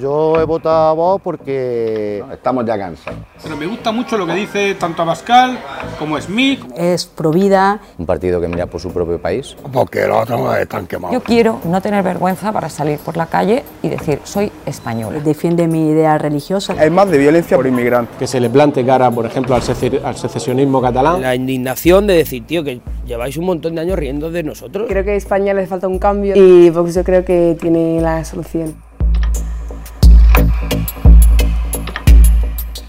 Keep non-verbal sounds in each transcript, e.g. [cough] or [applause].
Yo he votado a Vox porque estamos ya cansados. Pero me gusta mucho lo que dice tanto Abascal como Smith. Es provida. Un partido que mira por su propio país. Porque los otros están quemados. Yo quiero no tener vergüenza para salir por la calle y decir soy española. Defiende mi idea religiosa. Es más de violencia por inmigrantes. Que se le plante cara, por ejemplo, al, secesionismo catalán. La indignación de decir, tío, que lleváis un montón de años riendo de nosotros. Creo que a España le falta un cambio y Vox yo creo que tiene la solución.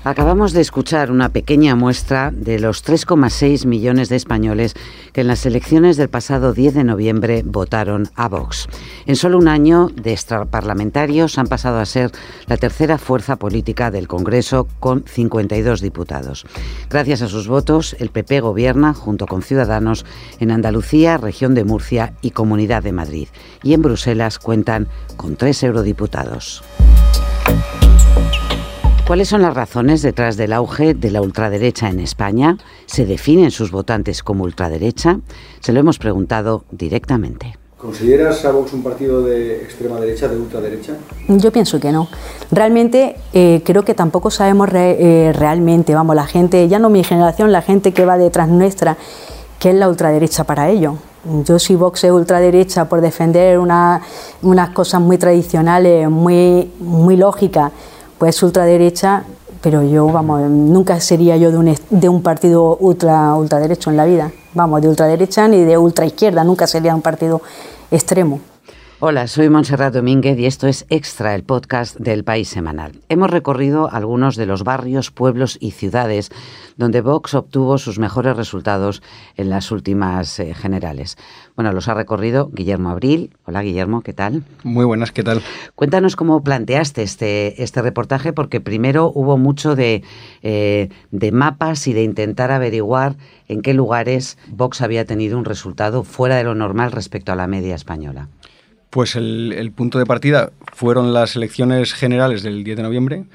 Acabamos de escuchar una pequeña muestra de los 3,6 millones de españoles que en las elecciones del pasado 10 de noviembre votaron a Vox. En solo un año de extraparlamentarios han pasado a ser la tercera fuerza política del Congreso con 52 diputados. Gracias a sus votos, el PP gobierna junto con Ciudadanos en Andalucía, región de Murcia y Comunidad de Madrid. Y en Bruselas cuentan con tres eurodiputados. ¿Cuáles son las razones detrás del auge de la ultraderecha en España? ¿Se definen sus votantes como ultraderecha? Se lo hemos preguntado directamente. ¿Consideras a Vox un partido de extrema derecha, de ultraderecha? Yo pienso que no. Realmente eh, creo que tampoco sabemos eh, realmente, vamos, la gente, ya no mi generación, la gente que va detrás nuestra, qué es la ultraderecha para ello. Yo si Vox es ultraderecha por defender unas cosas muy tradicionales, muy, muy lógicas pues ultraderecha, pero yo, vamos, nunca sería yo de un, de un partido ultra, ultraderecho en la vida. Vamos, de ultraderecha ni de ultraizquierda, nunca sería un partido extremo. Hola, soy Montserrat Domínguez y esto es Extra, el podcast del País Semanal. Hemos recorrido algunos de los barrios, pueblos y ciudades donde Vox obtuvo sus mejores resultados en las últimas eh, generales. Bueno, los ha recorrido Guillermo Abril. Hola Guillermo, ¿qué tal? Muy buenas, ¿qué tal? Cuéntanos cómo planteaste este, este reportaje, porque primero hubo mucho de, eh, de mapas y de intentar averiguar en qué lugares Vox había tenido un resultado fuera de lo normal respecto a la media española. Pues el, punto de partida fueron las elecciones generales del 10 de noviembre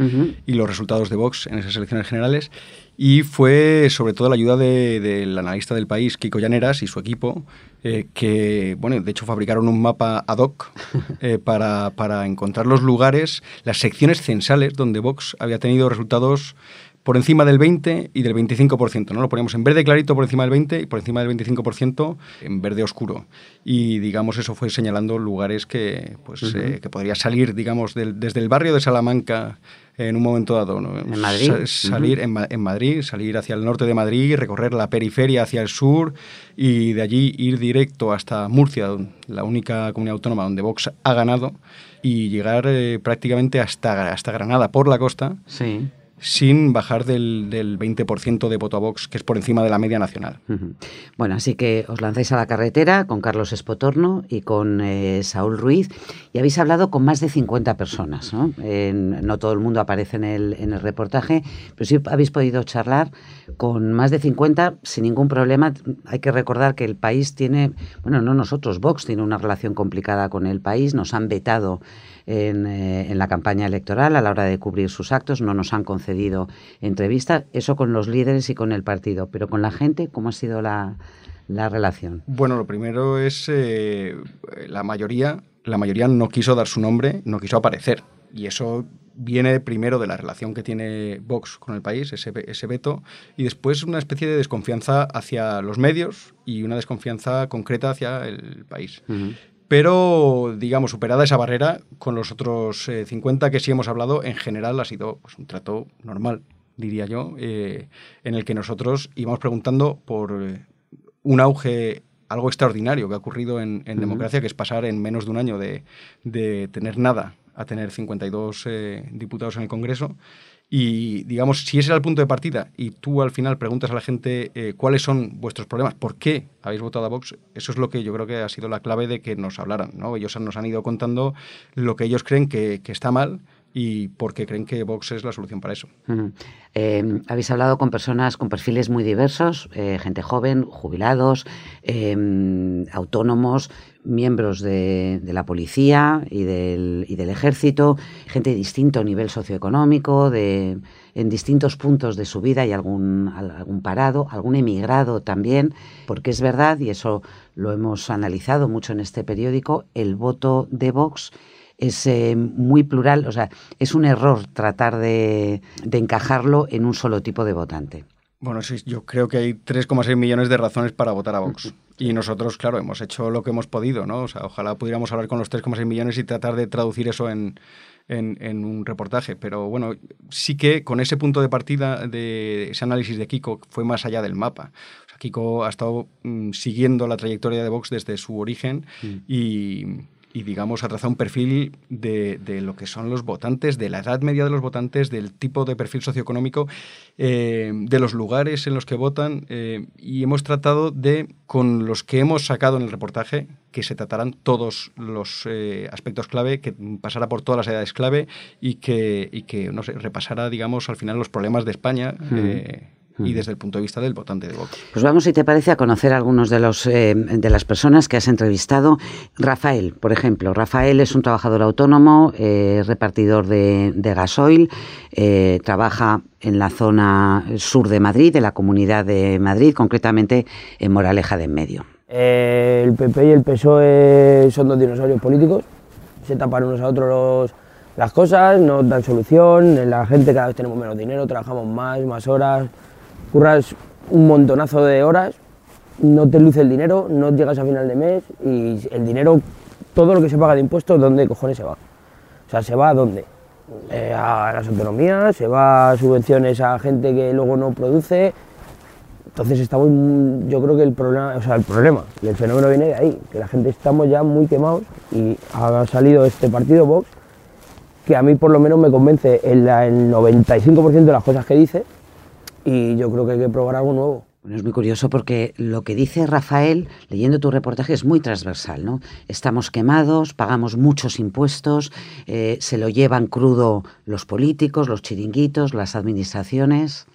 y los resultados de Vox en esas elecciones generales. Y fue sobre todo la ayuda del analista del país, Kiko Llaneras, y su equipo, eh, que, bueno, de hecho fabricaron un mapa ad hoc [laughs] eh, para, para encontrar los lugares, las secciones censales donde Vox había tenido resultados por encima del 20 y del 25%, ¿no? Lo poníamos en verde clarito por encima del 20 y por encima del 25% en verde oscuro. Y, digamos, eso fue señalando lugares que, pues, eh, que podría salir, digamos, desde el barrio de Salamanca en un momento dado. ¿no? ¿En Madrid? salir en, en, Madrid, salir hacia el norte de Madrid, recorrer la periferia hacia el sur y de allí ir directo hasta Murcia, la única comunidad autónoma donde Vox ha ganado, y llegar eh, prácticamente hasta, hasta Granada por la costa. Sí sin bajar del, del 20% de voto a Vox, que es por encima de la media nacional. Bueno, así que os lanzáis a la carretera con Carlos Espotorno y con eh, Saúl Ruiz y habéis hablado con más de 50 personas. ¿no? no todo el mundo aparece en el, en el reportaje, pero sí habéis podido charlar con más de 50 sin ningún problema. Hay que recordar que el país tiene, bueno, no nosotros, Vox tiene una relación complicada con el país, nos han vetado en, eh, en, la campaña electoral a la hora de cubrir sus actos, no nos han concedido entrevistas, eso con los líderes y con el partido, pero con la gente, ¿cómo ha sido la, la relación? Bueno, lo primero es eh, la mayoría, la mayoría no quiso dar su nombre, no quiso aparecer, y eso viene primero de la relación que tiene Vox con el país, ese, ese, veto, y después una especie de desconfianza hacia los medios y una desconfianza concreta hacia el país. Pero, digamos, superada esa barrera, con los otros 50 eh, que sí hemos hablado, en general ha sido pues, un trato normal, diría yo, eh, en el que nosotros íbamos preguntando por eh, un auge algo extraordinario que ha ocurrido en, democracia, que es pasar en menos de un año de, de tener nada a tener 52 diputados en el Congreso y digamos, si ese era el punto de partida y tú al final preguntas a la gente eh, cuáles son vuestros problemas, por qué habéis votado a Vox, eso es lo que yo creo que ha sido la clave de que nos hablaran. ¿no? Ellos nos han ido contando lo que ellos creen que, está mal y porque creen que Vox es la solución para eso. Eh, habéis hablado con personas con perfiles muy diversos, eh, gente joven, jubilados, eh, autónomos, miembros de, la policía y del, y del, ejército, gente de distinto nivel socioeconómico, de, en distintos puntos de su vida y algún, algún parado, algún emigrado también, porque es verdad, y eso lo hemos analizado mucho en este periódico, el voto de Vox es eh, muy plural, o sea, es un error tratar de, encajarlo en un solo tipo de votante. Bueno, sí, yo creo que hay 3,6 millones de razones para votar a Vox. [laughs] Y nosotros, claro, hemos hecho lo que hemos podido, ¿no? O sea, ojalá pudiéramos hablar con los 3,6 millones y tratar de traducir eso en, en, un reportaje. Pero bueno, sí que con ese punto de partida de ese análisis de Kiko fue más allá del mapa. O sea, Kiko ha estado mm, siguiendo la trayectoria de Vox desde su origen mm. y y digamos ha trazado un perfil de, de, lo que son los votantes, de la edad media de los votantes, del tipo de perfil socioeconómico, eh, de los lugares en los que votan eh, y hemos tratado de, con los que hemos sacado en el reportaje, que se trataran todos los eh, aspectos clave, que pasara por todas las edades clave y que, y que no sé, repasara, digamos, al final los problemas de España y desde el punto de vista del votante de Vox. Pues vamos, si te parece, a conocer a algunos de, los, eh, de las personas que has entrevistado. Rafael, por ejemplo. Rafael es un trabajador autónomo, eh, repartidor de, gasoil, eh, trabaja en la zona sur de Madrid, de la Comunidad de Madrid, concretamente en Moraleja de en Medio. el PP y el PSOE son dos dinosaurios políticos, se tapan unos a otros las cosas, no dan solución, la gente cada vez tenemos menos dinero, trabajamos más, más horas, curras un montonazo de horas, no te luce el dinero, no llegas a final de mes y el dinero, todo lo que se paga de impuestos, ¿dónde cojones se va? O sea, ¿se va a dónde? Eh, a las autonomías, se va a subvenciones a gente que luego no produce. Entonces estamos, yo creo que el problema, o sea, el problema, el fenómeno viene de ahí, que la gente estamos ya muy quemados y ha salido este partido Vox, que a mí por lo menos me convence en el 95% de las cosas que dice, y yo creo que hay que probar algo nuevo. Bueno, es muy curioso porque lo que dice Rafael, leyendo tu reportaje, es muy transversal, ¿no? Estamos quemados, pagamos muchos impuestos, eh, se lo llevan crudo los políticos, los chiringuitos, las administraciones.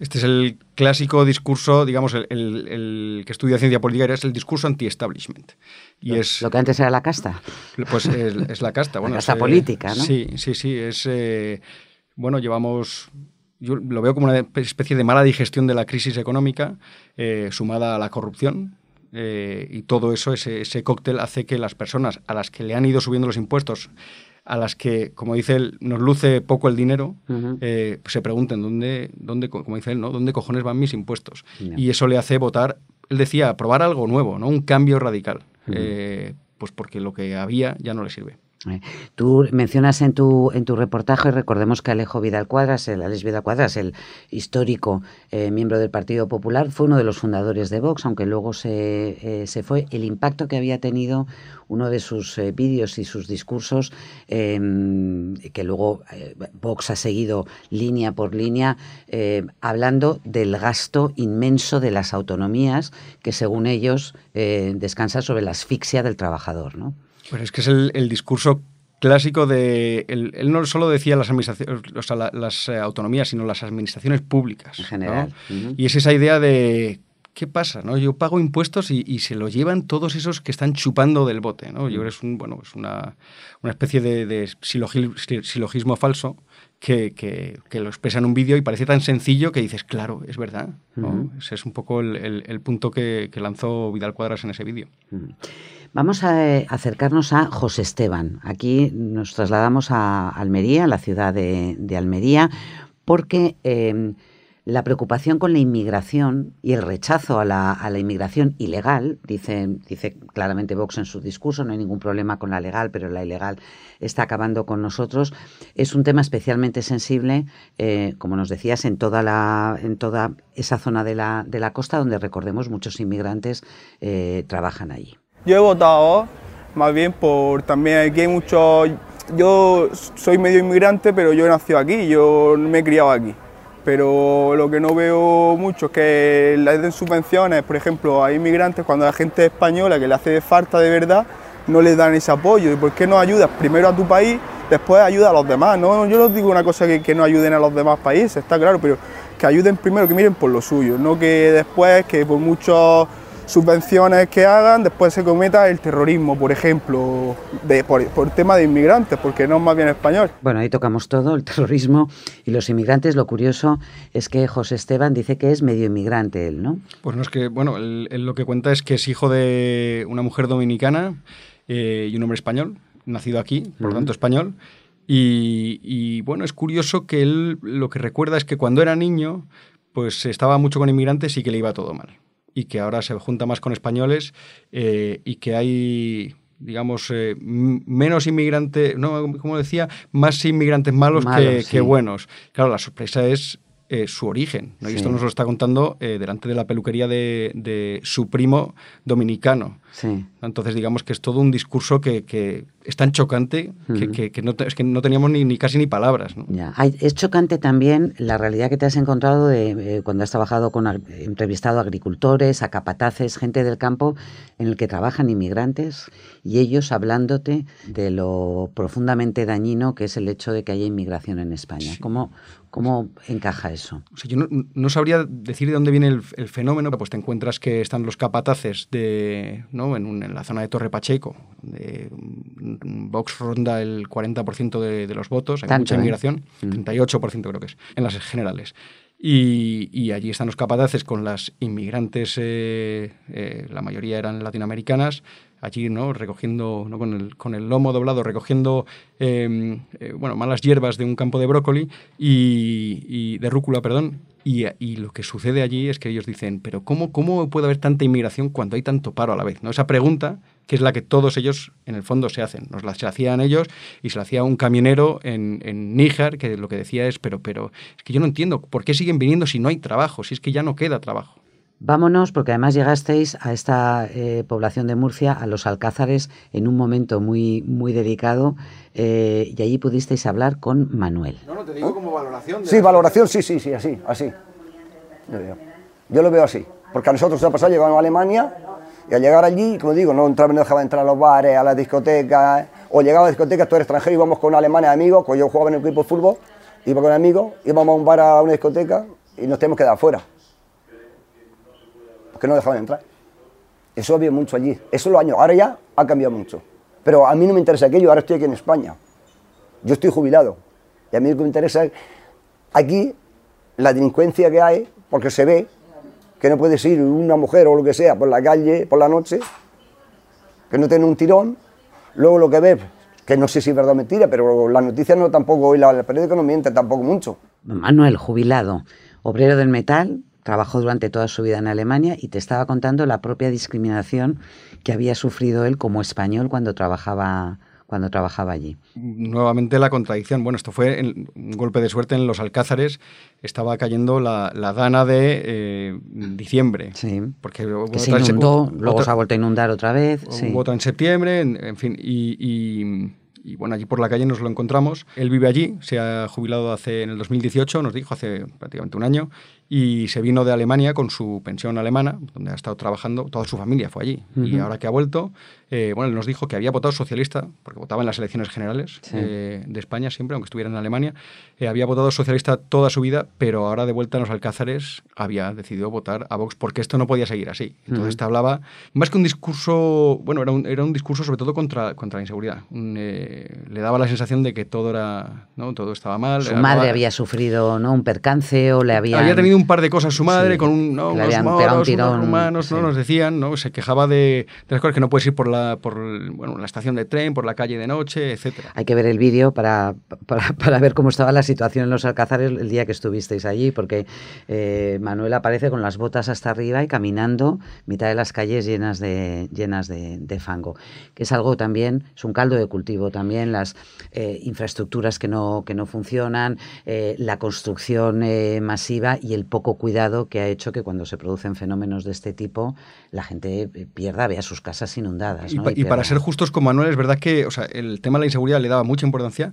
Este es el clásico discurso, digamos, el, que estudia ciencia política es el discurso anti-establishment. Y es, lo que antes era la casta. Pues es, la casta. Bueno, la casta política, ¿no? Sí, sí, sí. Es, eh, bueno, llevamos yo lo veo como una especie de mala digestión de la crisis económica eh, sumada a la corrupción. Eh, y todo eso, ese, ese, cóctel, hace que las personas a las que le han ido subiendo los impuestos, a las que, como dice él, nos luce poco el dinero, eh, se pregunten dónde, dónde, como dice él, ¿no? ¿dónde cojones van mis impuestos? Y eso le hace votar, él decía, probar algo nuevo, ¿no? un cambio radical, pues porque lo que había ya no le sirve. Eh, tú mencionas en tu, en tu reportaje, recordemos que Alejo Vidal Cuadras, el Alex Vidal Cuadras, el histórico eh, miembro del Partido Popular, fue uno de los fundadores de Vox, aunque luego se, eh, se fue. El impacto que había tenido uno de sus vídeos y sus discursos, em, que luego Vox ha seguido línea por línea, hablando del gasto inmenso de las autonomías, que según ellos descansa sobre la asfixia del trabajador. ¿no? Pues es que es el, discurso clásico de. Él, no solo decía las administraciones, las eh, autonomías, sino las administraciones públicas. En general. Y es esa idea de. ¿Qué pasa? ¿no? Yo pago impuestos y, se lo llevan todos esos que están chupando del bote. ¿no? Yo creo que es, un, bueno, es una, una especie de, silogismo, falso que, que, lo expresa en un vídeo y parece tan sencillo que dices, claro, es verdad. Ese es un poco el, el, punto que, lanzó Vidal Cuadras en ese vídeo. Vamos a eh, acercarnos a José Esteban. Aquí nos trasladamos a Almería, la ciudad de, Almería, porque em, la preocupación con la inmigración y el rechazo a la, inmigración ilegal, dice, claramente Vox en su discurso, no hay ningún problema con la legal, pero la ilegal está acabando con nosotros, es un tema especialmente sensible, eh, como nos decías, en toda, la, en toda esa zona de la, de la costa donde, recordemos, muchos inmigrantes eh, trabajan allí. Yo he votado más bien por también aquí hay muchos. Yo soy medio inmigrante, pero yo he nacido aquí, yo me he criado aquí. Pero lo que no veo mucho es que les den subvenciones, por ejemplo, a inmigrantes cuando la gente española que le hace falta de verdad, no les dan ese apoyo. ¿Y por qué no ayudas primero a tu país, después ayuda a los demás. ¿no? Yo no digo una cosa que, que no ayuden a los demás países, está claro, pero que ayuden primero, que miren por lo suyo, no que después, que por muchas subvenciones que hagan, después se cometa el terrorismo, por ejemplo, de, por, por tema de inmigrantes, porque no es más bien español. Bueno, ahí tocamos todo, el terrorismo y los inmigrantes. Lo curioso es que José Esteban dice que es medio inmigrante él, ¿no? Pues no es que, bueno, él, él lo que cuenta es que es hijo de una mujer dominicana eh, y un hombre español, nacido aquí, por lo tanto español. Y, y, bueno, es curioso que él lo que recuerda es que cuando era niño, pues estaba mucho con inmigrantes y que le iba todo mal. Y que ahora se junta más con españoles eh, y que hay digamos, eh, menos inmigrantes, no, como decía, más inmigrantes malos, que, Malos, que sí. buenos. Claro, la sorpresa es eh, su origen. ¿no? Y esto nos lo está contando eh, delante de la peluquería de, de su primo dominicano. Sí. Entonces, digamos que es todo un discurso que, que es tan chocante que, Ujú. que- que no, es que no teníamos ni, ni casi ni palabras. ¿no? Ya. Es chocante también la realidad que te has encontrado de, eh, cuando has trabajado con, entrevistado a agricultores, a capataces, gente del campo en el que trabajan inmigrantes y ellos hablándote de lo profundamente dañino que es el hecho de que haya inmigración en España. ¿Cómo, ¿Cómo encaja eso? O sea, yo no, no sabría decir de dónde viene el, el fenómeno, pues te encuentras que están los capataces de, ¿no? En, un- en la zona de Torre Pacheco, donde mm, Vox ronda el 40% de, de los votos, hay Tanto, mucha inmigración, Mm. 38% creo que es, en las generales. Y, y allí están los capataces con las inmigrantes, eh, eh, la mayoría eran latinoamericanas, allí no recogiendo ¿no? Con, el, con el lomo doblado recogiendo eh, eh, bueno malas hierbas de un campo de brócoli y, y de rúcula perdón y, y lo que sucede allí es que ellos dicen pero cómo cómo puede haber tanta inmigración cuando hay tanto paro a la vez no esa pregunta que es la que todos ellos en el fondo se hacen. Nos la se hacían ellos y se la hacía un camionero en, en Níger que lo que decía es pero pero es que yo no entiendo por qué siguen viniendo si no hay trabajo si es que ya no queda trabajo Vámonos, porque además llegasteis a esta eh, población de Murcia, a los Alcázares, en un momento muy, muy delicado, eh, y allí pudisteis hablar con Manuel. No, no, te digo como valoración. de Sí, la- valoración, sí, sí, sí, así, así. Yo, digo. Yo lo veo así. Porque a nosotros nos ha pasado, llegamos a Alemania y al llegar allí, como digo, no, entraba, no dejaba entrar a los bares, a las discotecas, o llegaba a discotecas, tú eres extranjero, íbamos con un alemán amigos, pues yo jugaba en el equipo de fútbol, iba con amigos, íbamos a un bar, a una discoteca y nos tenemos que dar afuera. Porque no dejaban entrar. Eso había mucho allí. Eso los años. Ahora ya ha cambiado mucho. Pero a mí no me interesa aquello, ahora estoy aquí en España. Yo estoy jubilado. Y a mí lo que me interesa es aquí la delincuencia que hay, porque se ve que no puedes ir una mujer o lo que sea por la calle por la noche, que no tiene un tirón. Luego lo que ves, que no sé si es verdad o mentira, pero las noticias no tampoco, y la, el periódico no miente tampoco mucho. Manuel, jubilado, obrero del metal, trabajó durante toda su vida en Alemania y te estaba contando la propia discriminación que había sufrido él como español cuando trabajaba, cuando trabajaba allí. nuevamente la contradicción. Bueno, esto fue un golpe de suerte en los Alcázares. Estaba cayendo la, la dana de eh, diciembre. Sí. Porque hubo Que se inundó, luego otra- se ha vuelto a inundar otra vez. Hubo sí. otra en septiembre, en, en fin, y, y- y, bueno, allí por la calle nos lo encontramos. Él vive allí, se ha jubilado hace en el 2018, nos dijo hace prácticamente un año, y se vino de Alemania con su pensión alemana, donde ha estado trabajando, toda su familia fue allí. Y Ujú. ahora que ha vuelto, eh, bueno, él nos dijo que había votado socialista, porque votaba en las elecciones generales Sí. eh, de España siempre, aunque estuviera en Alemania, eh, había votado socialista toda su vida, pero ahora de vuelta en los Alcázares había decidido votar a Vox porque esto no podía seguir así. Entonces Ujú. te hablaba, más que un discurso, bueno, era un, era un discurso sobre todo contra, contra la inseguridad. Un, eh, le daba la sensación de que todo era, ¿no? todo estaba mal. Su madre había sufrido ¿no? un percance o le había... había tenido un par de cosas su madre Sí, con un, ¿no? unos habían moros, pegado un unos tirón, rumanos, ¿no? sí. nos decían, ¿no? se quejaba de, de las cosas que no puedes ir por la, por bueno, la estación de tren, por la calle de noche, etcétera. Hay que ver el vídeo para, para, para ver cómo estaba la situación en los Alcázares el día que estuvisteis allí, porque eh, Manuel aparece con las botas hasta arriba y caminando mitad de las calles llenas de, llenas de, de fango, que es algo también, es un caldo de cultivo también, las eh, infraestructuras que no, que no funcionan, eh, la construcción eh, masiva y el poco cuidado que ha hecho que cuando se producen fenómenos de este tipo la gente pierda, vea sus casas inundadas. Y, ¿no? pa- y para ser justos con Manuel, es verdad que o sea, el tema de la inseguridad le daba mucha importancia,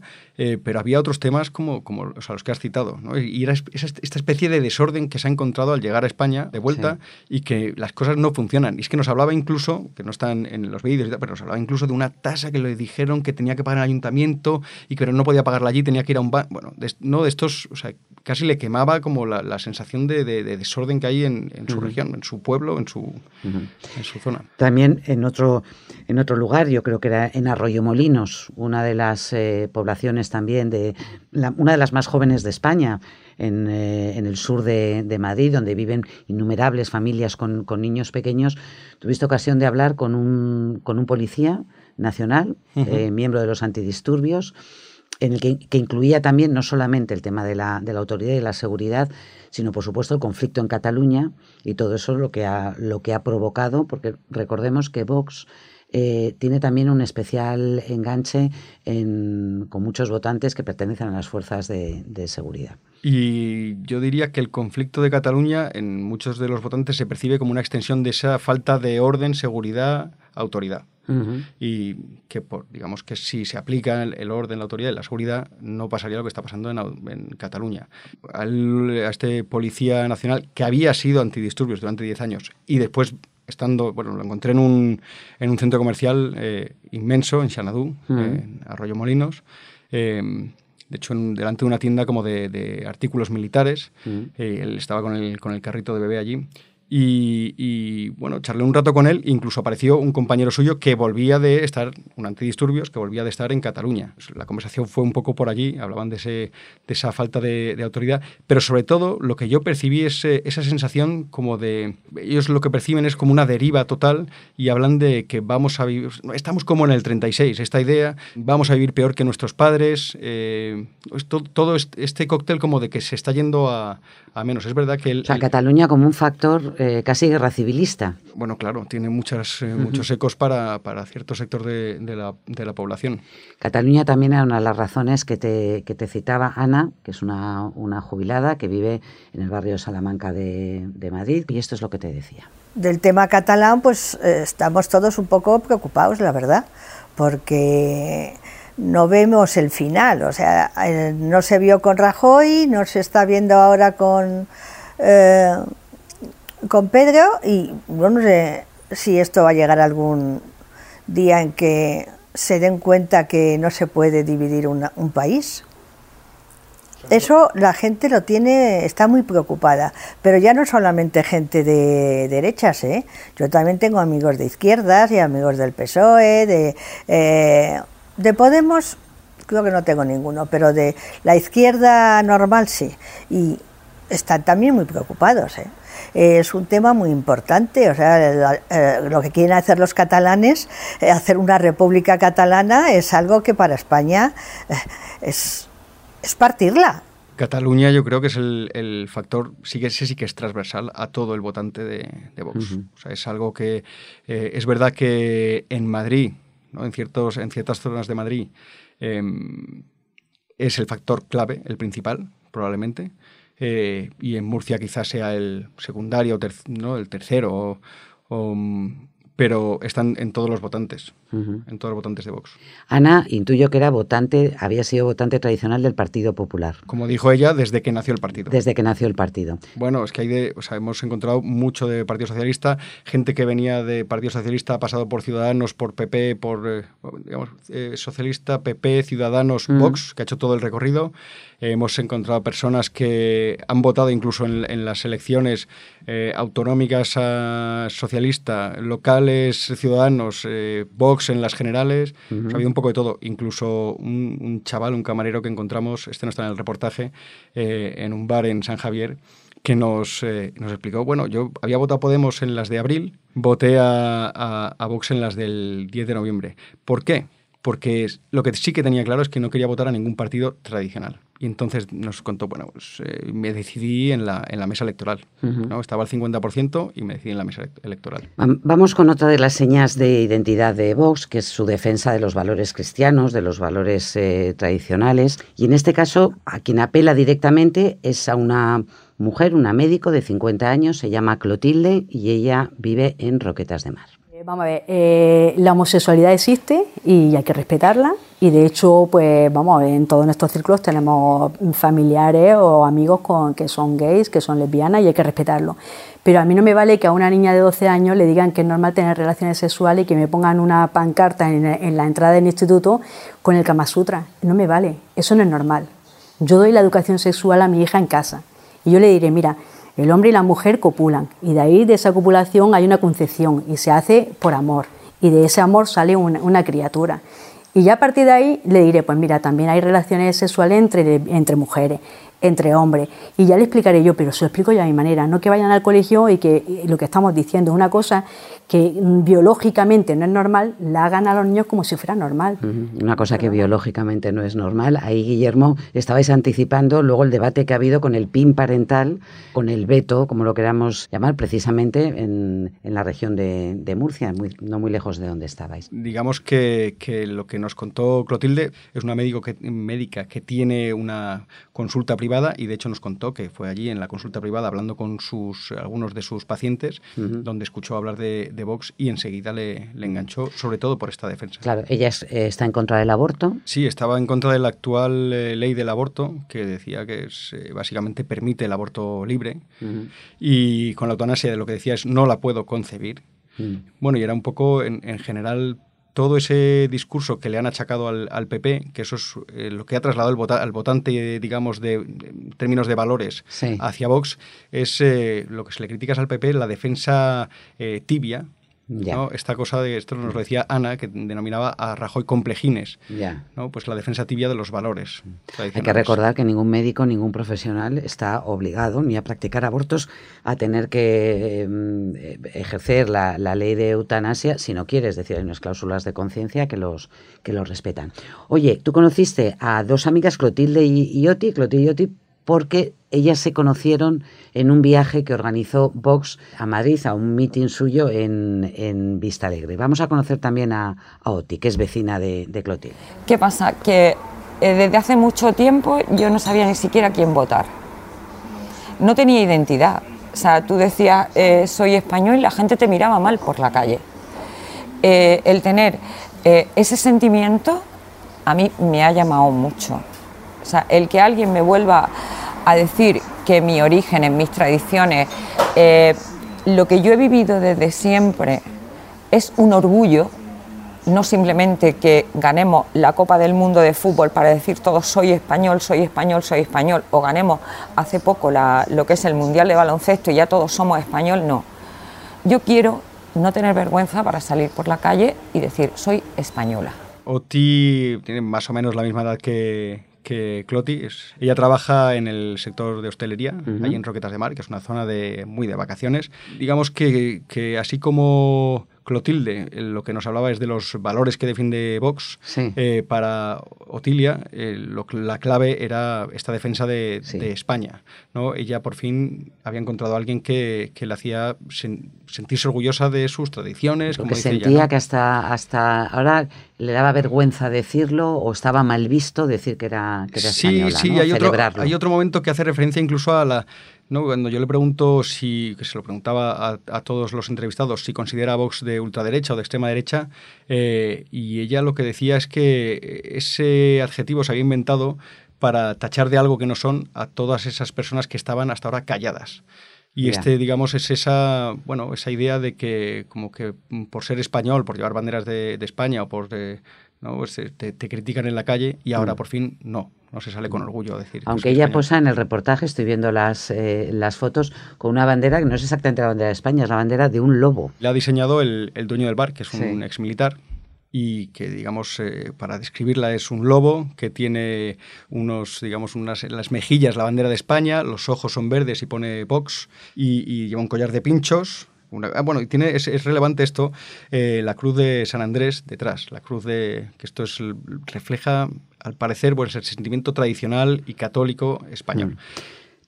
pero había otros temas como, como o sea, los que has citado. ¿no? Y era esta especie de desorden que se ha encontrado al llegar a España de vuelta y que las cosas no funcionan. Y es que nos hablaba incluso, que no están en los vídeos, pero nos hablaba incluso de una tasa que le dijeron que tenía que pagar en el ayuntamiento y que pero no podía pagarla allí, tenía que ir a un banco. Bueno, de, no de estos, o sea, casi le quemaba como la, la sensación de, de- de desorden que hay en, en su Ujú. región, en su pueblo, en su, en su zona. También en otro, en otro lugar, yo creo que era en Arroyomolinos, una de las eh, poblaciones también de la- una de las más jóvenes de España, en, eh, en el sur de, de Madrid, donde viven innumerables familias con, con niños pequeños. Tuviste ocasión de hablar con un, con un policía nacional, eh, miembro de los antidisturbios, en el que, que incluía también no solamente el tema de la, de la autoridad y la seguridad, sino por supuesto el conflicto en Cataluña y todo eso lo que ha, lo que ha provocado, porque recordemos que Vox eh, tiene también un especial enganche en- con muchos votantes que pertenecen a las fuerzas de, de seguridad. Y yo diría que el conflicto de Cataluña en muchos de los votantes se percibe como una extensión de esa falta de orden, seguridad, autoridad. Y que, por, digamos que si se aplica el, el orden, la autoridad y la seguridad, no pasaría lo que está pasando en, en Cataluña. Al- a este policía nacional que había sido antidisturbios durante 10 años y después estando, bueno, lo encontré en un, en un centro comercial eh, inmenso en Xanadu, Ujú. en Arroyo Molinos. eh, de hecho, en- delante de una tienda como de, de artículos militares, eh, él estaba con el, con el carrito de bebé allí. Y, y, bueno, charlé un rato con él, incluso apareció un compañero suyo que volvía de estar, un antidisturbios, que volvía de estar en Cataluña. La conversación fue un poco por allí, hablaban de, ese, de esa falta de, de autoridad, pero sobre todo lo que yo percibí es eh, esa sensación como de, ellos lo que perciben es como una deriva total y hablan de que vamos a vivir, estamos como en el 36, esta idea, vamos a vivir peor que nuestros padres, eh, todo este, este cóctel como de que se está yendo a, a menos. Es verdad que el, O sea, Cataluña como un factor eh, casi guerra civilista. bueno, claro, tiene muchas, eh, muchos ecos para, para cierto sector de, de la, de la población. Cataluña también era una de las razones que te, que te citaba Ana, que es una, una jubilada que vive en el barrio de Salamanca de, de Madrid, y esto es lo que te decía. Del tema catalán, pues eh, estamos todos un poco preocupados, la verdad, porque no vemos el final. O sea, eh, no se vio con Rajoy, no se está viendo ahora con, eh, con Pedro, y bueno, no sé si esto va a llegar algún día en que se den cuenta que no se puede dividir una- un país. Eso la gente lo tiene, está muy preocupada, pero ya no solamente gente de derechas, ¿eh? yo también tengo amigos de izquierdas y amigos del PSOE, de, eh, de Podemos, creo que no tengo ninguno, pero de la izquierda normal sí, y están también muy preocupados. ¿eh? Es un tema muy importante, o sea, eh, lo que quieren hacer los catalanes, eh, hacer una república catalana, es algo que para España eh, es, es partirla. Cataluña yo creo que es el, el factor, sí que ese sí que es transversal a todo el votante de, de Vox. O sea, es algo que eh, es verdad que en Madrid, ¿no? en, ciertos, en ciertas zonas de Madrid, em, es el factor clave, el principal, probablemente. Eh, y en Murcia quizás sea el secundario, ter- ¿no? el tercero, pero están en todos los votantes, En todos los votantes de Vox. Ana, intuyo que era votante, había sido votante tradicional del Partido Popular, Como dijo ella, desde que nació el partido. desde que nació el partido. Bueno, es que hay de, o sea, hemos encontrado mucho de Partido Socialista, gente que venía de Partido Socialista, ha pasado por Ciudadanos, por PP, por eh, digamos, eh, Socialista, PP, Ciudadanos. Vox, que ha hecho todo el recorrido. Eh, hemos encontrado personas que han votado incluso en, en las elecciones eh, autonómicas a socialista, locales, ciudadanos, eh, En las generales. O sea, ha habido un poco de todo. Incluso un, un chaval, un camarero que encontramos, este no está en el reportaje, eh, en un bar en San Javier, que nos, eh, nos explicó, bueno, yo había votado a Podemos en las de abril, voté a, a, a Vox en las del 10 de noviembre. ¿Por qué? Porque lo que sí que tenía claro es que no quería votar a ningún partido tradicional. Y entonces nos contó, bueno, pues eh, me decidí en la, en la mesa electoral. ¿no? Estaba al 50% y me decidí en la mesa elec- electoral. Vam- Vamos con otra de las señas de identidad de Vox, que es su defensa de los valores cristianos, de los valores eh, tradicionales. Y en este caso, a quien apela directamente es a una mujer, una médico de 50 años, se llama Clotilde y ella vive en Roquetas de Mar. Vamos a ver, eh, la homosexualidad existe y hay que respetarla y de hecho, pues vamos a ver, en todos nuestros círculos tenemos familiares o amigos con, que son gays, que son lesbianas y hay que respetarlo. Pero a mí no me vale que a una niña de 12 años le digan que es normal tener relaciones sexuales y que me pongan una pancarta en, en la entrada del instituto con el Kama Sutra. No me vale, eso no es normal. Yo doy la educación sexual a mi hija en casa y yo le diré, mira, el hombre y la mujer copulan y de ahí de esa copulación hay una concepción y se hace por amor y de ese amor sale una, criatura. Y ya a partir de ahí le diré, pues mira, también hay relaciones sexuales entre, entre mujeres, entre hombres. Y ya le explicaré yo, pero se lo explico yo a mi manera, no que vayan al colegio y que lo que estamos diciendo es una cosa que biológicamente no es normal, la hagan a los niños como si fuera normal. Una cosa que biológicamente no es normal. Ahí, Guillermo, estabais anticipando luego el debate que ha habido con el PIN parental, con el veto, como lo queramos llamar, precisamente en, en la región de, de Murcia, muy, no muy lejos de donde estabais. Digamos que, que, lo que nos contó Clotilde es una médico que, médica que tiene una consulta privada y de hecho nos contó que fue allí en la consulta privada hablando con sus, algunos de sus pacientes, uh -huh. donde escuchó hablar de, de Vox y enseguida le, le, enganchó, sobre todo por esta defensa. Claro, ella es, eh, está en contra del aborto. Sí, estaba en contra de la actual eh, ley del aborto, que decía que es, eh, básicamente permite el aborto libre. Uh -huh. Y con la eutanasia lo que decía es no la puedo concebir. Uh -huh. Bueno, y era un poco, en, en general, todo ese discurso que le han achacado al, al PP, que eso es eh, lo que ha trasladado el vota, al votante, digamos, de, en términos de valores sí. hacia Vox, es eh, lo que se le critica al PP, la defensa eh, tibia, ¿no? Esta cosa de, esto nos lo decía Ana, que denominaba a Rajoy complejines, ya. ¿no? pues la defensa tibia de los valores. Hay que recordar que ningún médico, ningún profesional está obligado ni a practicar abortos, a tener que eh, ejercer la, la, ley de eutanasia si no quiere, es decir, hay unas cláusulas de conciencia que los, que los respetan. Oye, tú conociste a dos amigas, Clotilde y, y Oti, Clotilde y Oti, porque ellas se conocieron en un viaje que organizó Vox a Madrid, a un mitin suyo en, en Vista Alegre. Vamos a conocer también a, a Oti, que es vecina de, de Clotilde. ¿Qué pasa? Que eh, desde hace mucho tiempo yo no sabía ni siquiera quién votar. No tenía identidad. O sea, tú decías, eh, soy español y la gente te miraba mal por la calle. Eh, el tener ese sentimiento a mí me ha llamado mucho. O sea, el que alguien me vuelva a decir que mi origen, en mis tradiciones, eh, lo que yo he vivido desde siempre es un orgullo, no simplemente que ganemos la Copa del Mundo de Fútbol para decir todos soy español, soy español, soy español, o ganemos hace poco lo que es el Mundial de Baloncesto y ya todos somos español, no. Yo quiero no tener vergüenza para salir por la calle y decir soy española. Oti tiene más o menos la misma edad que, que Cloti. Es, ella trabaja en el sector de hostelería, uh -huh. ahí en Roquetas de Mar, que es una zona de, muy de vacaciones. Digamos que, que así como Clotilde, lo que nos hablaba es de los valores que defiende Vox. Sí. Eh, para Otilia, eh, lo, la clave era esta defensa de, sí. de, España. ¿no? Ella por fin había encontrado a alguien que, que le hacía sen, sentirse orgullosa de sus tradiciones. Porque como sentía ella, ¿no? que hasta, hasta ahora le daba vergüenza decirlo o estaba mal visto decir que era, que era sí, española. Sí, ¿no? hay, otro, hay otro momento que hace referencia incluso a la ¿no? Cuando yo le pregunto si, que se lo preguntaba a, a, todos los entrevistados, si considera a Vox de ultraderecha o de extrema derecha, eh, y ella lo que decía es que ese adjetivo se había inventado para tachar de algo que no son a todas esas personas que estaban hasta ahora calladas. Y yeah. este, digamos, es esa, bueno, esa idea de que como que por ser español, por llevar banderas de, de España o por de, ¿no? Pues te, te, critican en la calle y ahora mm. por fin no, no se sale con orgullo a decir. Aunque ella posa en el reportaje, estoy viendo las, eh, las fotos, con una bandera que no es exactamente la bandera de España, es la bandera de un lobo. Le ha diseñado el, el dueño del bar, que es un sí. ex militar, y que digamos eh, para describirla es un lobo que tiene unos digamos unas las mejillas la bandera de España los ojos son verdes y pone Vox y, y lleva un collar de pinchos una, ah, bueno, y tiene, es, es relevante esto, eh, la cruz de San Andrés detrás, la cruz de, que esto es, refleja, al parecer, pues, el sentimiento tradicional y católico español. Mm.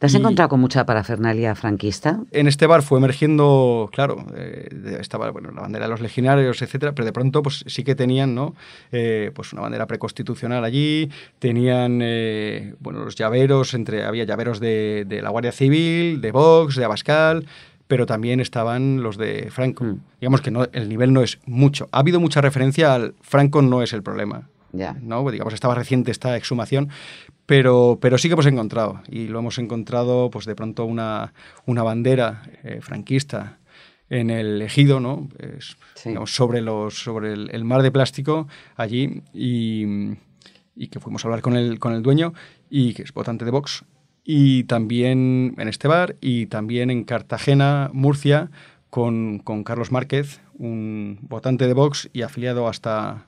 ¿Te has encontrado con mucha parafernalia franquista? En este bar fue emergiendo, claro, eh, estaba bueno, la bandera de los legionarios, etcétera, pero de pronto pues sí que tenían, ¿no? Eh, pues una bandera preconstitucional allí, tenían, eh, bueno, los llaveros, entre había llaveros de, de la Guardia Civil, de Vox, de Abascal, pero también estaban los de Franco. Digamos que no, el nivel no es mucho. Ha habido mucha referencia al Franco no es el problema. Ya. ¿no? Digamos, estaba reciente esta exhumación, pero, pero sí que hemos encontrado, y lo hemos encontrado, pues de pronto una, una bandera eh, franquista en el ejido, ¿no? Es, digamos, sobre, los, sobre el, el mar de plástico allí, y, y que fuimos a hablar con el, con el dueño, y que es votante de Vox, y también en este bar, y también en Cartagena, Murcia, con, con Carlos Márquez, un votante de Vox y afiliado hasta,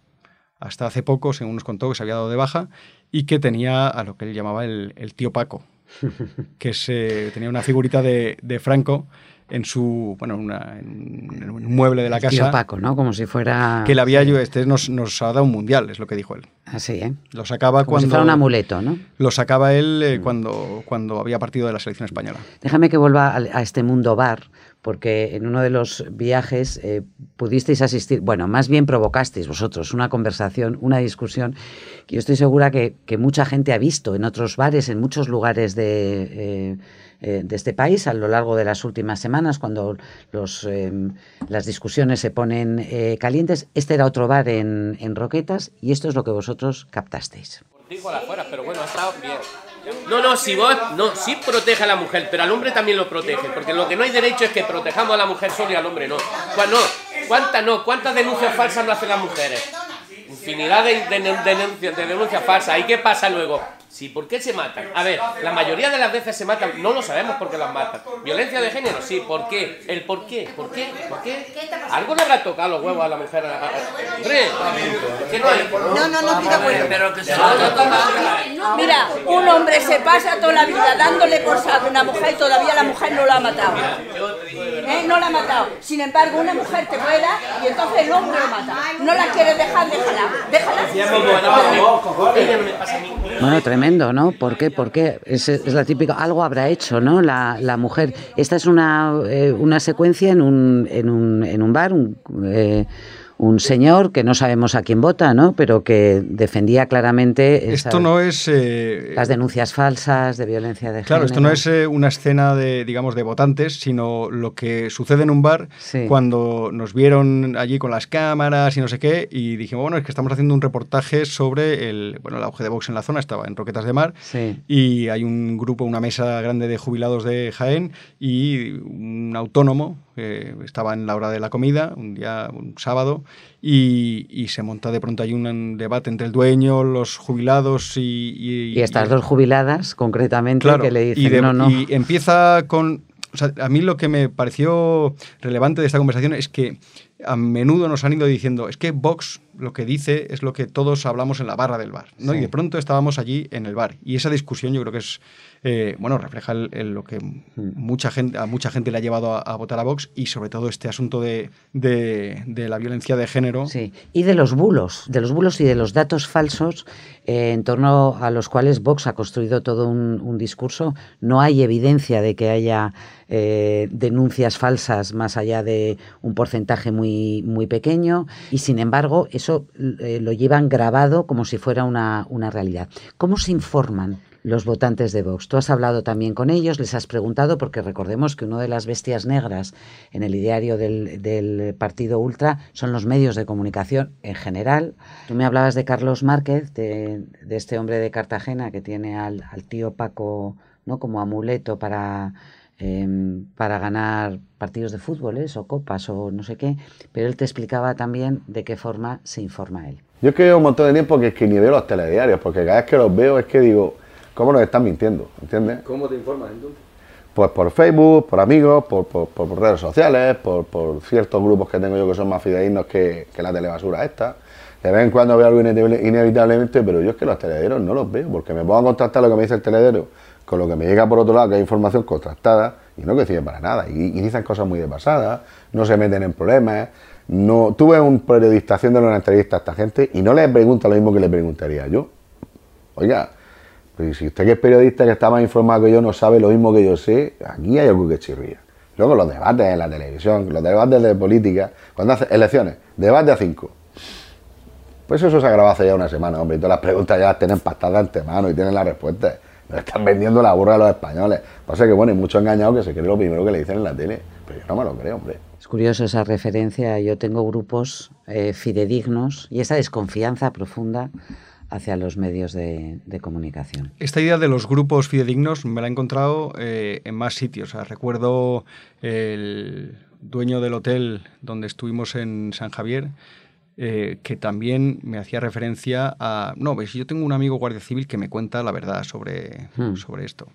hasta hace poco, según nos contó, que se había dado de baja y que tenía a lo que él llamaba el, el tío Paco, [laughs] que es, eh, tenía una figurita de, de Franco en su, bueno, una- en, un mueble de la casa. Tío Paco, ¿no? Como si fuera... Que le había yo, este nos, nos ha dado un mundial, es lo que dijo él. Así, ¿eh? Lo sacaba Como cuando... si fuera un amuleto, ¿no? Lo sacaba él eh, cuando, cuando había partido de la selección española. Déjame que vuelva a, este mundo bar, porque en uno de los viajes eh, pudisteis asistir, bueno, más bien provocasteis vosotros una conversación, una discusión, que yo estoy segura que, que mucha gente ha visto en otros bares, en muchos lugares de, eh, eh, de este país a lo largo de las últimas semanas, cuando los, eh, las discusiones se ponen eh, calientes. Este era otro bar en, en Roquetas y esto es lo que vosotros captasteis. Afueras, pero bueno, ha estado bien. No, no, si vos, no, sí protege a la mujer, pero al hombre también lo protege, porque lo que no hay derecho es que protejamos a la mujer solo y al hombre no. No, ¿Cuántas no? ¿Cuántas denuncias falsas no hacen las mujeres? Infinidad de, de- de denuncias falsas. ¿Y qué pasa luego? Sí, ¿por qué se matan? A ver, la mayoría de las veces se matan, no lo sabemos por qué las matan. ¿Violencia de género? Sí, ¿por qué? ¿El por qué? ¿Por qué? ¿Por qué? ¿Algo le habrá tocado los huevos a la mujer? ¡Hombre! ¿Qué no hay? No, no, no, bueno. Pero que se lo. Mira, un hombre se pasa toda la vida dándole por saco a una mujer y todavía la mujer no la ha matado. ¿Eh? No la ha matado. Sin embargo, una mujer te puede dar y el hombre lo mata. No la quieres dejar, déjala. Déjala. Bueno, tremendo, ¿no? ¿Por qué? ¿Por qué? Es, es la típica, algo habrá hecho, ¿no? La, la mujer. Esta es una, eh, una secuencia en un, en un, en un bar, un, eh, un señor que no sabemos a quién vota, ¿no? Pero que defendía claramente esa- Esto no es... eh, las denuncias falsas de violencia de Claro, género. esto no es eh, una escena de, digamos, de votantes, sino lo que sucede en un bar Sí. cuando nos vieron allí con las cámaras y no sé qué, y dijimos, bueno, es que estamos haciendo un reportaje sobre el, bueno, el auge de Vox en la zona, estaba en Roquetas de Mar, Sí. y hay un grupo, una mesa grande de jubilados de Jaén y un autónomo que estaba en la hora de la comida, un día, un sábado, y, y se monta de pronto hay un debate entre el dueño, los jubilados y... Y estas dos jubiladas, concretamente, que le dicen, de- no, no. y empieza con... o sea, a mí lo que me pareció relevante de esta conversación es que a menudo nos han ido diciendo, es que Vox lo que dice es lo que todos hablamos en la barra del bar, ¿no? Sí. Y de pronto estábamos allí en el bar. Y esa discusión yo creo que es, eh, bueno, refleja el- el- lo que mucha gente, a mucha gente le ha llevado a, a votar a Vox y sobre todo este asunto de, de- de la violencia de género. Sí, y de los bulos, de los bulos y de los datos falsos eh, en torno a los cuales Vox ha construido todo un, un discurso. No hay evidencia de que haya eh, denuncias falsas más allá de un porcentaje muy, muy pequeño y sin embargo eso eh, lo llevan grabado como si fuera una, una realidad. ¿Cómo se informan? Los votantes de Vox. Tú has hablado también con ellos, les has preguntado, porque recordemos que una de las bestias negras en el ideario del, del partido Ultra son los medios de comunicación en general. Tú me hablabas de Carlos Márquez, de, de este hombre de Cartagena que tiene al, al tío Paco ¿no? como amuleto para, em, para ganar partidos de fútbol ¿es? o copas o no sé qué, pero él te explicaba también de qué forma se informa él. Yo es que llevo un montón de tiempo que es que ni veo los telediarios, porque cada vez que los veo es que digo, ¿cómo nos están mintiendo? ¿Entiendes? ¿Cómo te informas entonces? Pues por Facebook, por amigos, por, por- por redes sociales, por, por ciertos grupos que tengo yo que son más fidedignos que, que la telebasura esta. De vez en cuando veo algo inevitable- inevitablemente, pero yo es que los telederos no los veo, porque me pongo a contrastar lo que me dice el teledero con lo que me llega por otro lado, que hay información contrastada, y no coincide para nada. Y, dicen cosas muy de pasada, no se meten en problemas. No, tuve un periodista haciéndole una entrevista a esta gente y no le pregunta lo mismo que le preguntaría yo. Oiga, Pero si usted que es periodista que está más informado que yo no sabe lo mismo que yo sé, aquí hay algo que chirría. Luego los debates en la televisión, los debates de política, cuando hace elecciones, debate a cinco. Pues eso se ha grabado hace ya una semana, hombre, y todas las preguntas ya las tienen pastadas de antemano y tienen las respuestas. Nos [laughs] están vendiendo la burra a los españoles. Pasa que, bueno, hay mucho engañado que se cree lo primero que le dicen en la tele. Pero yo no me lo creo, hombre. Es curioso esa referencia. Yo tengo grupos eh, fidedignos y esa desconfianza profunda hacia los medios de, comunicación. Esta idea de los grupos fidedignos me la he encontrado eh, en más sitios. recuerdo el dueño del hotel donde estuvimos en San Javier, eh, que también me hacía referencia a, no, ves, yo tengo un amigo guardia civil que me cuenta la verdad sobre, hmm. sobre esto.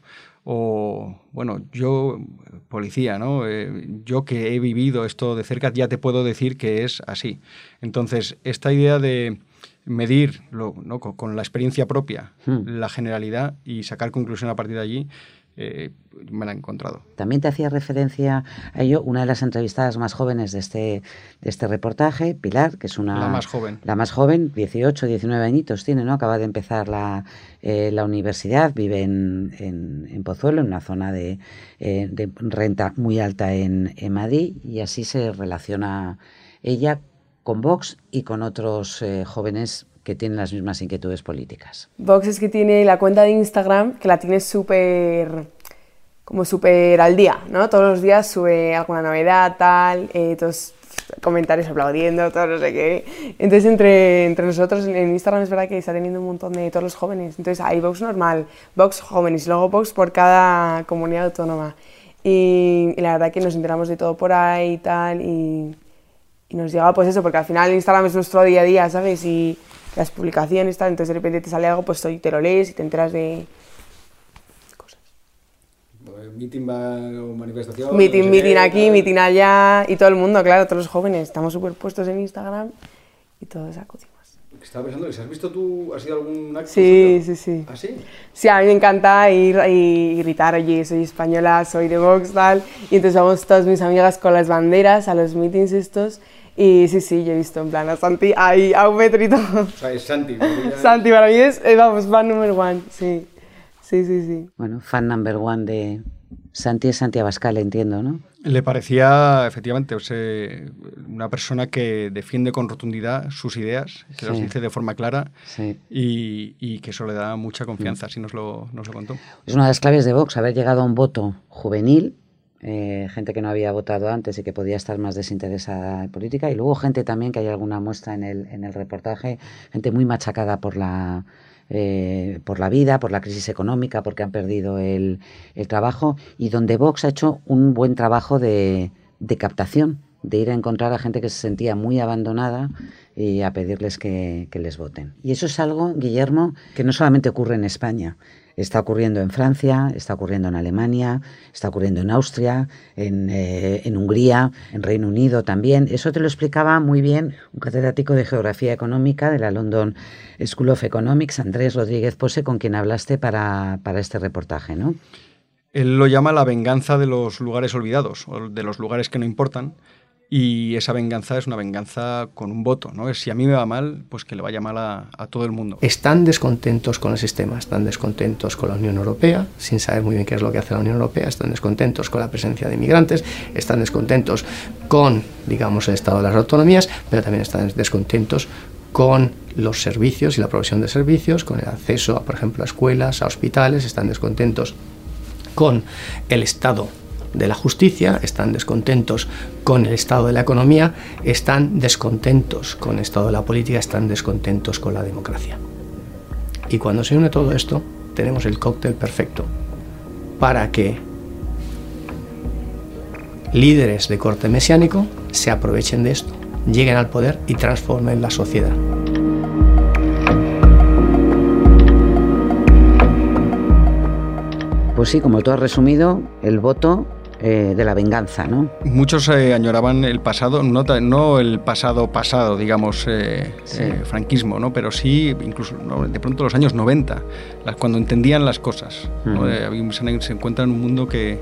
O, bueno, yo, policía, ¿no? Eh, yo que he vivido esto de cerca, ya te puedo decir que es así. Entonces, esta idea de medir ¿no? con, la experiencia propia hmm. la generalidad y sacar conclusión a partir de allí, eh, me la he encontrado. También te hacía referencia a ello una de las entrevistadas más jóvenes de este, de este reportaje, Pilar, que es una... La más joven. La más joven, 18, 19 añitos tiene, ¿no? Acaba de empezar la, eh, la universidad, vive en, en, Pozuelo, en una zona de, eh, de renta muy alta en, en, Madrid, y así se relaciona ella con Vox y con otros jóvenes que tienen las mismas inquietudes políticas. Vox es que tiene la cuenta de Instagram que la tiene súper como súper al día, ¿no? Todos los días sube alguna novedad, tal, eh, todos comentarios aplaudiendo, todo no sé qué. Entonces, entre, entre nosotros en Instagram es verdad que está teniendo un montón de todos los jóvenes. Entonces, hay Vox normal, Vox jóvenes luego Vox por cada comunidad autónoma. Y, y, la verdad que nos enteramos de todo por ahí y tal. Y, y nos llega pues eso, porque al final Instagram es nuestro día a día, ¿sabes? Y las publicaciones, tal, entonces de repente te sale algo, pues te lo lees y te enteras de cosas. Meeting o manifestación. Meeting, meeting aquí, meeting allá, y todo el mundo, claro, todos los jóvenes, estamos superpuestos en Instagram y todos acudimos. Estaba pensando, si has visto tú, ¿has ido algún acto? Sí, sí, sí. ¿Ah, sí? Sí, a mí me encanta ir y gritar, oye, soy española, soy de Vox, tal. Y entonces vamos todas mis amigas con las banderas a los meetings estos y sí, sí, yo he visto en plan a Santi ahí a un todo. O sea, es Santi. [laughs] Santi para mí es, eh, vamos, fan number one, sí. Sí, sí, sí. Bueno, fan number one de Santi es Santi Abascal, entiendo, ¿no? Le parecía, efectivamente, una persona que defiende con rotundidad sus ideas, que las dice de forma clara y, y, que eso le da mucha confianza, así nos lo, nos lo contó. Es una de las claves de Vox, haber llegado a un voto juvenil eh, gente que no había votado antes y que podía estar más desinteresada en política, y luego gente también, que hay alguna muestra en el, en el reportaje, gente muy machacada por la, eh, por la vida, por la crisis económica, porque han perdido el, el, trabajo, y donde Vox ha hecho un buen trabajo de, de captación de ir a encontrar a gente que se sentía muy abandonada y a pedirles que, que, les voten. Y eso es algo, Guillermo, que no solamente ocurre en España, Está ocurriendo en Francia, está ocurriendo en Alemania, está ocurriendo en Austria, eh, en, Hungría, en Reino Unido también. Eso te lo explicaba muy bien un catedrático de Geografía Económica de la London School of Economics, Andrés Rodríguez Pose, con quien hablaste para, para este reportaje, ¿no? Él lo llama la venganza de los lugares olvidados, o de los lugares que no importan, y esa venganza es una venganza con un voto, ¿no? Si a mí me va mal, pues que le vaya mal a, todo el mundo. Están descontentos con el sistema, están descontentos con la Unión Europea, sin saber muy bien qué es lo que hace la Unión Europea, están descontentos con la presencia de inmigrantes, están descontentos con, digamos, el estado de las autonomías, pero también están descontentos con los servicios y la provisión de servicios, con el acceso, por ejemplo, a escuelas, a hospitales, están descontentos con el estado de la justicia, están descontentos con el estado de la economía, están descontentos con el estado de la política, están descontentos con la democracia. Y cuando se une todo esto, tenemos el cóctel perfecto para que líderes de corte mesiánico se aprovechen de esto, lleguen al poder y transformen la sociedad. Pues sí, como tú has resumido, el voto eh, de la venganza, ¿no? Muchos eh, añoraban el pasado, no, no, el pasado pasado, digamos, eh, franquismo, ¿no? Pero sí, incluso de pronto los años 90, cuando entendían las cosas. se, encuentran en un mundo que,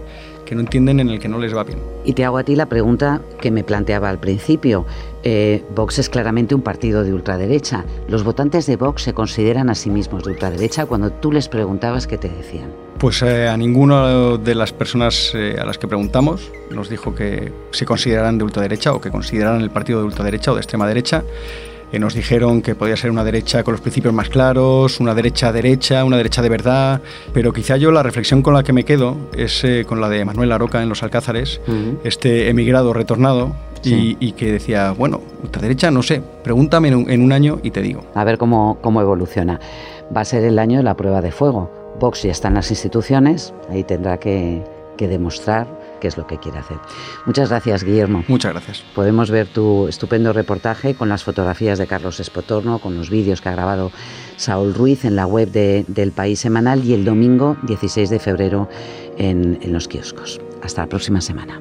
que no entienden en el que no les va bien. Y te hago a ti la pregunta que me planteaba al principio. Eh, Vox es claramente un partido de ultraderecha. ¿Los votantes de Vox se consideran a sí mismos de ultraderecha? Cuando tú les preguntabas, ¿qué te decían? Pues eh, a ninguna de las personas eh, a las que preguntamos nos dijo que se consideraran de ultraderecha o que consideraran el partido de ultraderecha o de extrema derecha. Eh, nos dijeron que podía ser una derecha con los principios más claros, una derecha derecha, una derecha de verdad, pero quizá yo la reflexión con la que me quedo es eh, con la de Manuel Aroca en Los Alcázares, este emigrado retornado, y, que decía, bueno, derecha no sé, pregúntame en un, en un, año y te digo. A ver cómo, cómo evoluciona. Va a ser el año de la prueba de fuego. Vox ya está en las instituciones, ahí tendrá que, que demostrar qué es lo que quiere hacer. Muchas gracias, Guillermo. Muchas gracias. Podemos ver tu estupendo reportaje con las fotografías de Carlos Espotorno, con los vídeos que ha grabado Saúl Ruiz en la web de, del País Semanal y el domingo 16 de febrero en, en los kioscos. Hasta la próxima semana.